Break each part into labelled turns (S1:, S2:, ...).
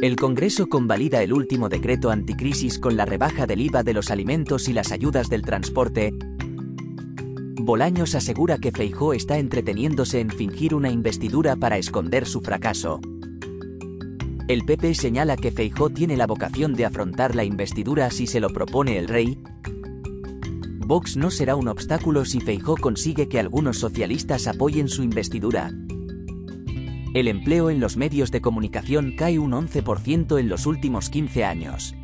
S1: El Congreso convalida el último decreto anticrisis con la rebaja del IVA de los alimentos y las ayudas del transporte. Bolaños asegura que Feijó está entreteniéndose en fingir una investidura para esconder su fracaso. El PP señala que Feijó tiene la vocación de afrontar la investidura si se lo propone el rey. Vox no será un obstáculo si Feijó consigue que algunos socialistas apoyen su investidura. El empleo en los medios de comunicación cae un 11% en los últimos 15 años.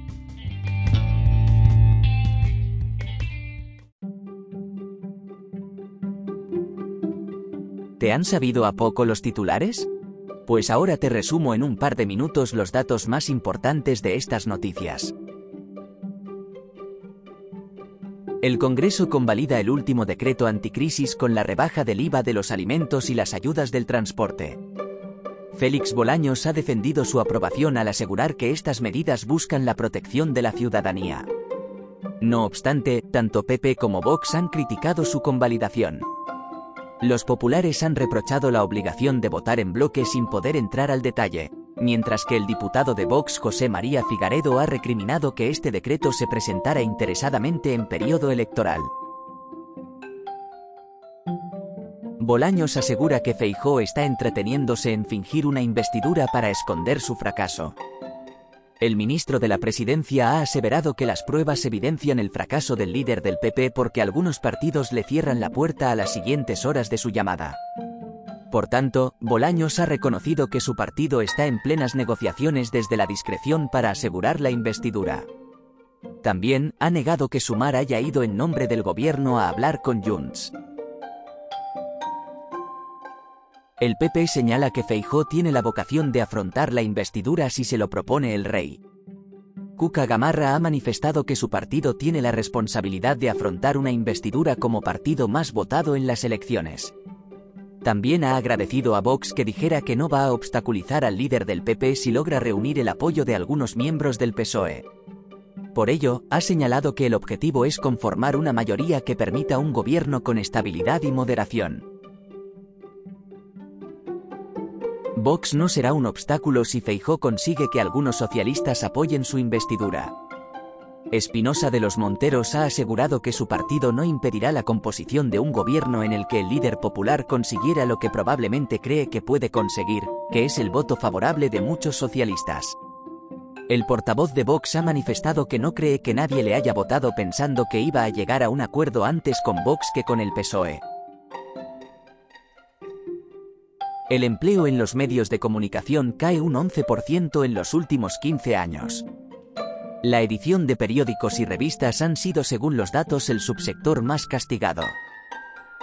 S1: ¿Te han sabido a poco los titulares? Pues ahora te resumo en un par de minutos los datos más importantes de estas noticias. El Congreso convalida el último decreto anticrisis con la rebaja del IVA de los alimentos y las ayudas del transporte. Félix Bolaños ha defendido su aprobación al asegurar que estas medidas buscan la protección de la ciudadanía. No obstante, tanto Pepe como Vox han criticado su convalidación. Los populares han reprochado la obligación de votar en bloque sin poder entrar al detalle, mientras que el diputado de Vox José María Figaredo ha recriminado que este decreto se presentara interesadamente en periodo electoral. Bolaños asegura que Feijó está entreteniéndose en fingir una investidura para esconder su fracaso. El ministro de la Presidencia ha aseverado que las pruebas evidencian el fracaso del líder del PP porque algunos partidos le cierran la puerta a las siguientes horas de su llamada. Por tanto, Bolaños ha reconocido que su partido está en plenas negociaciones desde la discreción para asegurar la investidura. También ha negado que Sumar haya ido en nombre del gobierno a hablar con Junts. El PP señala que Feijó tiene la vocación de afrontar la investidura si se lo propone el rey. Cuca Gamarra ha manifestado que su partido tiene la responsabilidad de afrontar una investidura como partido más votado en las elecciones. También ha agradecido a Vox que dijera que no va a obstaculizar al líder del PP si logra reunir el apoyo de algunos miembros del PSOE. Por ello, ha señalado que el objetivo es conformar una mayoría que permita un gobierno con estabilidad y moderación. Vox no será un obstáculo si Feijó consigue que algunos socialistas apoyen su investidura. Espinosa de los Monteros ha asegurado que su partido no impedirá la composición de un gobierno en el que el líder popular consiguiera lo que probablemente cree que puede conseguir, que es el voto favorable de muchos socialistas. El portavoz de Vox ha manifestado que no cree que nadie le haya votado pensando que iba a llegar a un acuerdo antes con Vox que con el PSOE. El empleo en los medios de comunicación cae un 11% en los últimos 15 años. La edición de periódicos y revistas han sido según los datos el subsector más castigado.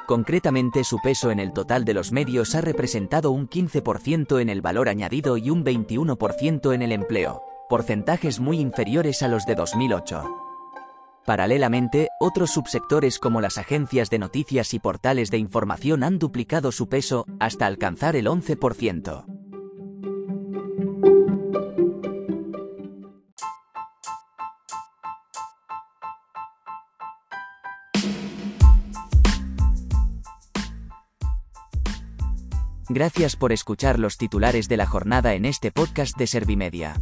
S1: Concretamente su peso en el total de los medios ha representado un 15% en el valor añadido y un 21% en el empleo, porcentajes muy inferiores a los de 2008. Paralelamente, otros subsectores como las agencias de noticias y portales de información han duplicado su peso, hasta alcanzar el 11%. Gracias por escuchar los titulares de la jornada en este podcast de Servimedia.